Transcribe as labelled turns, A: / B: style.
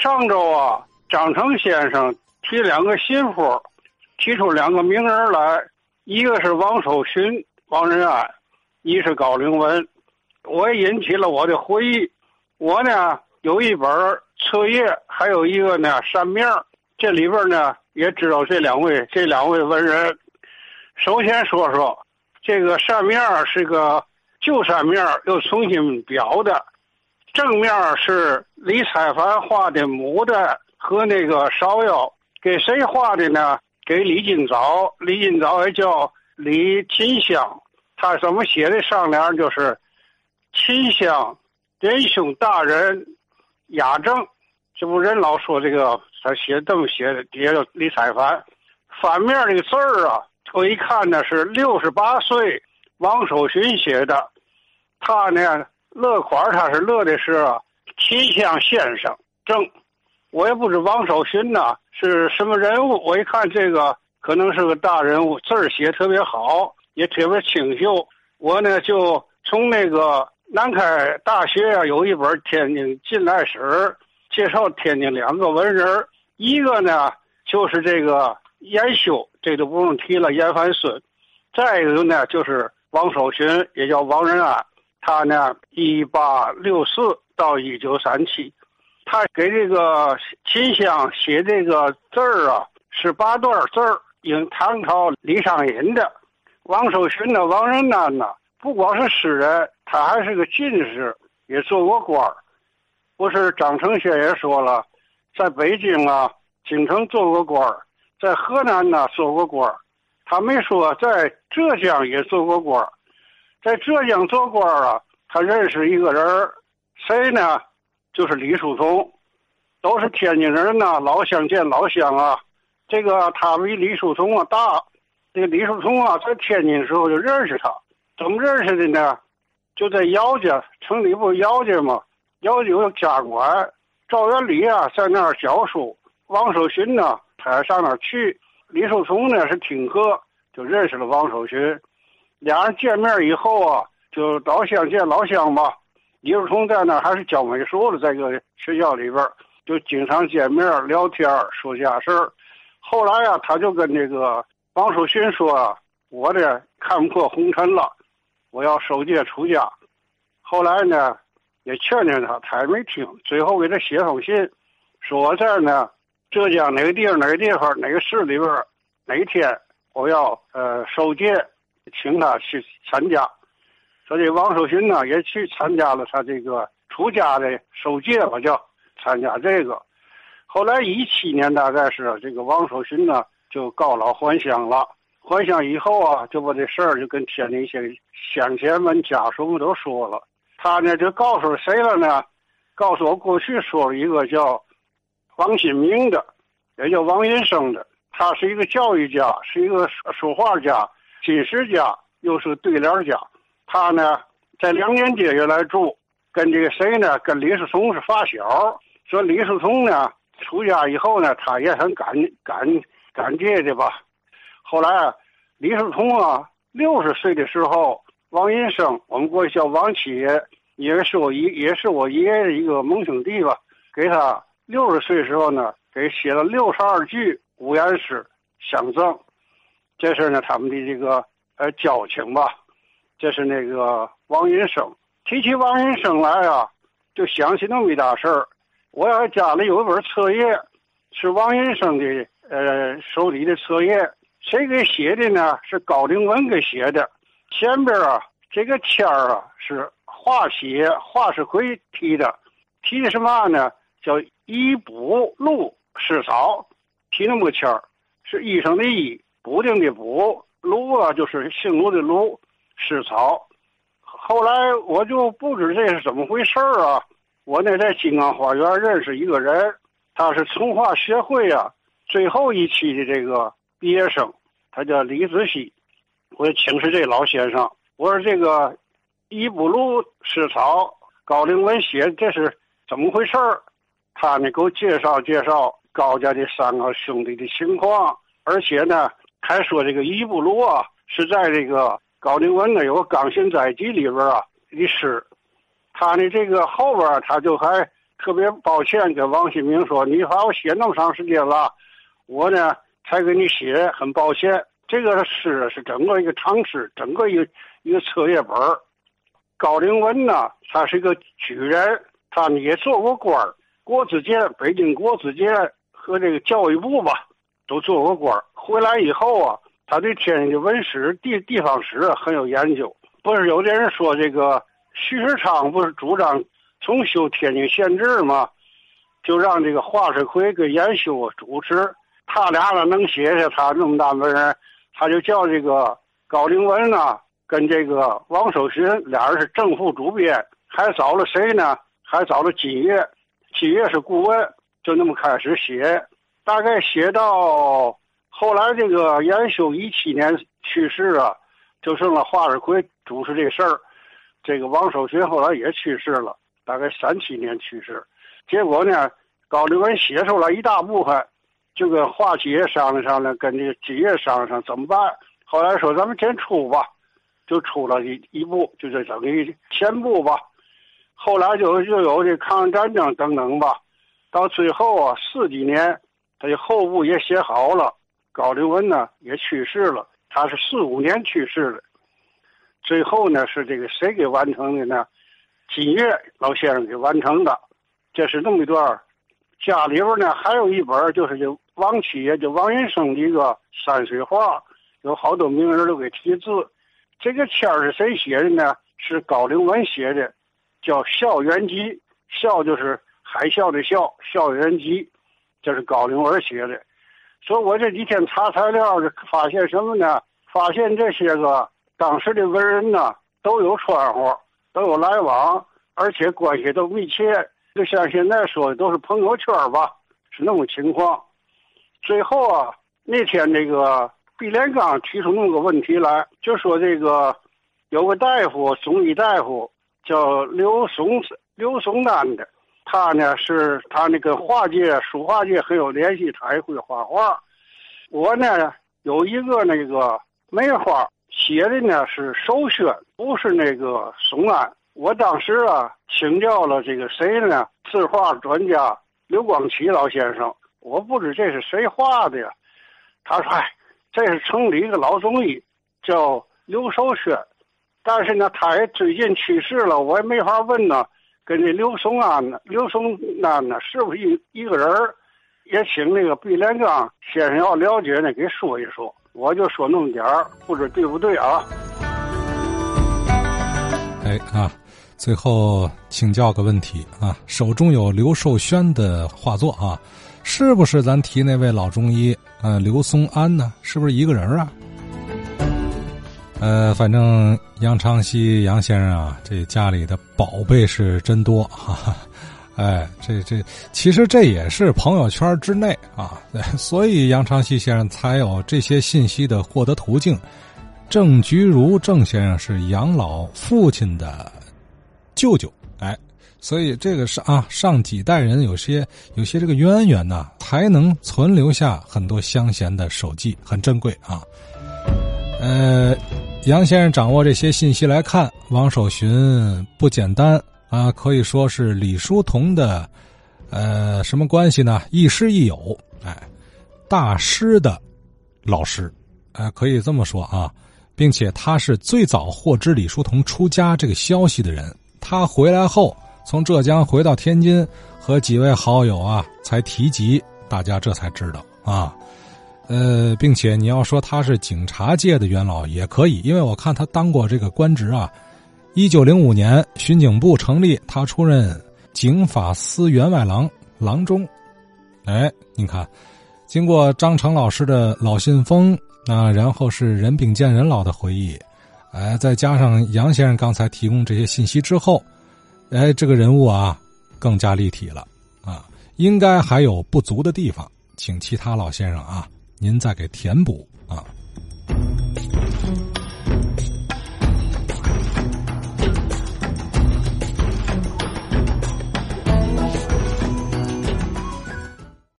A: 上周啊，张成先生提两个信符，提出两个名人来，一个是王守勋、王仁安，一是高凌文。我也引起了我的回忆。我呢有一本册页，还有一个呢扇面这里边呢也知道这两位这两位文人。首先说说这个扇面是个旧扇面又重新裱的。正面是李彩凡画的牡丹和那个芍药，给谁画的呢？给李金早，李金早也叫李金香。他怎么写的上联？就是“秦香仁兄大人雅正”，这不人老说这个，他写这么写的，底下叫李彩凡。反面这个字儿啊，我一看呢是六十八岁王守勋写的，他呢。乐款他是乐的是秦香先生正，我也不知王守勋呐是什么人物。我一看这个可能是个大人物，字儿写特别好，也特别清秀。我呢就从那个南开大学啊有一本《天津近代史》，介绍天津两个文人，一个呢就是这个严修，这都不用提了，严凡孙。再一个呢就是王守勋，也叫王仁安。他呢，一八六四到一九三七，他给这个秦香写这个字儿啊，是八段字儿，因唐朝李商隐的。王守勋呢，王仁安呢，不光是诗人，他还是个进士，也做过官儿。不是张承先也说了，在北京啊，京城做过官儿，在河南呢做过官儿，他没说在浙江也做过官儿。在浙江做官啊，他认识一个人谁呢？就是李树松，都是天津人呐，老乡见老乡啊。这个他比李树松啊大，这个李树松啊在天津时候就认识他，怎么认识的呢？就在姚家，城里不是姚家吗？姚家有家馆，赵元礼啊在那儿教书，王守勋呢他上那儿去，李叔同呢是听课，就认识了王守勋。俩人见面以后啊，就老乡见老乡吧。李叔同在那还是教美术的，在个学校里边，就经常见面聊天说家事儿。后来呀，他就跟这个王守勋说：“我这看破红尘了，我要守戒出家。”后来呢，也劝劝他，他也没听。最后给他写封信，说我这儿呢，浙江哪个地方哪个地方哪个市里边哪天我要呃守戒。请他去参加，说这王守勋呢也去参加了他这个出家的受戒吧，叫参加这个。后来一七年大概是这个王守勋呢就告老还乡了。还乡以后啊，就把这事儿就跟天津一些乡亲们家属们都说了。他呢就告诉谁了呢？告诉我过去说了一个叫王新明的，也叫王云生的。他是一个教育家，是一个书画家。金石家又是对联家，他呢在梁年街原来住，跟这个谁呢？跟李世同是发小。说李世同呢出家以后呢，他也很感感感谢的吧。后来李世同啊六十岁的时候，王银生，我们过去叫王七爷，也是我爷，也是我爷爷的一个盟兄弟吧。给他六十岁时候呢，给写了六十二句五言诗相赠。这是呢，他们的这个呃交情吧。这是那个王云生。提起王云生来啊，就想起那么一大事儿。我家里有一本册页，是王云生的呃手里的册页。谁给写的呢？是高凌文给写的。前边啊，这个签儿啊是华写，华世奎提的。提的什么呢？叫医补录诗草。提那么个签儿，是医生的医。补丁的补，卢啊就是姓卢的卢，诗草。后来我就不知这是怎么回事啊。我那在金刚花园认识一个人，他是从化学会啊最后一期的这个毕业生，他叫李子熙。我请示这老先生，我说这个伊布鲁诗草高凌文写这是怎么回事？他呢给我介绍介绍高家的三个兄弟的情况，而且呢。还说这个伊布鲁啊，是在这个高凌文呢有个《钢琴载集》里边啊的诗，他呢这个后边他就还特别抱歉，跟王新明说，你把我写那么长时间了，我呢才给你写，很抱歉。这个诗是整个一个长诗，整个一个一个册页本高凌文呢，他是一个举人，他也做过官国子监、北京国子监和这个教育部吧，都做过官儿回来以后啊，他对天津的文史、地地方史很有研究。不是有的人说这个徐世昌不是主张重修天津县志吗？就让这个华世奎跟严修主持，他俩呢能写下他那么大文人。他就叫这个高凌文呢，跟这个王守勋俩人是正副主编，还找了谁呢？还找了金岳，金岳是顾问，就那么开始写，大概写到后来这个严修一七年去世啊，就剩了华世奎主持这事儿，这个王守勋后来也去世了，大概三七年去世，结果呢，高凌文写出来一大部分。就跟华企业商量商量，跟这个金岳商量商量怎么办？后来说咱们先出吧，就出了一一部，就是等于前部吧。后来就又有这抗日战争等等吧。到最后啊，四几年，他的后部也写好了。高凌文呢也去世了，他是四五年去世的。最后呢是这个谁给完成的呢？金岳老先生给完成的。这是那么一段家里边呢还有一本，就是这。王七爷就王云生的一个山水画，有好多名人都给题字。这个签儿是谁写的呢？是高凌文写的，叫《校园集》。校就是海啸的校，《校园集》，这是高凌文写的。所以我这几天查材料，发现什么呢？发现这些个当时的文人呢，都有串呼，都有来往，而且关系都密切。就像现在说的，都是朋友圈吧，是那种情况。最后啊，那天那个毕连刚提出那么个问题来，就说这个有个大夫，中医大夫叫刘松刘松丹的，他呢是他那个画界书画界很有联系，他也会画画。我呢有一个那个梅花写的呢是首选，不是那个松安。我当时啊请教了这个谁呢？字画专家刘光启老先生。我不知这是谁画的呀？他说：“哎，这是城里一个老中医，叫刘守轩。但是呢，他也最近去世了，我也没法问呢。跟那刘松安呢，刘松安呢，是不是一一个人也请那个毕连刚先生要了解呢，给说一说。我就说那么点儿，不知对不对啊？”
B: 哎啊，最后请教个问题啊，手中有刘寿轩的画作啊。是不是咱提那位老中医，呃，刘松安呢？是不是一个人啊？呃，反正杨长熙杨先生啊，这家里的宝贝是真多哈。哎，这这其实这也是朋友圈之内啊，所以杨长熙先生才有这些信息的获得途径。郑菊如郑先生是杨老父亲的舅舅，哎。所以这个是啊，上几代人有些有些这个渊源呢，才能存留下很多乡贤的手记，很珍贵啊。呃，杨先生掌握这些信息来看，王守勋不简单啊，可以说是李叔同的呃什么关系呢？亦师亦友，哎，大师的老师，哎，可以这么说啊，并且他是最早获知李叔同出家这个消息的人，他回来后。从浙江回到天津，和几位好友啊，才提及，大家这才知道啊，呃，并且你要说他是警察界的元老也可以，因为我看他当过这个官职啊。一九零五年巡警部成立，他出任警法司员外郎、郎中。哎，你看，经过张成老师的老信封啊，然后是人禀见人老的回忆，哎，再加上杨先生刚才提供这些信息之后。哎，这个人物啊，更加立体了啊，应该还有不足的地方，请其他老先生啊，您再给填补啊。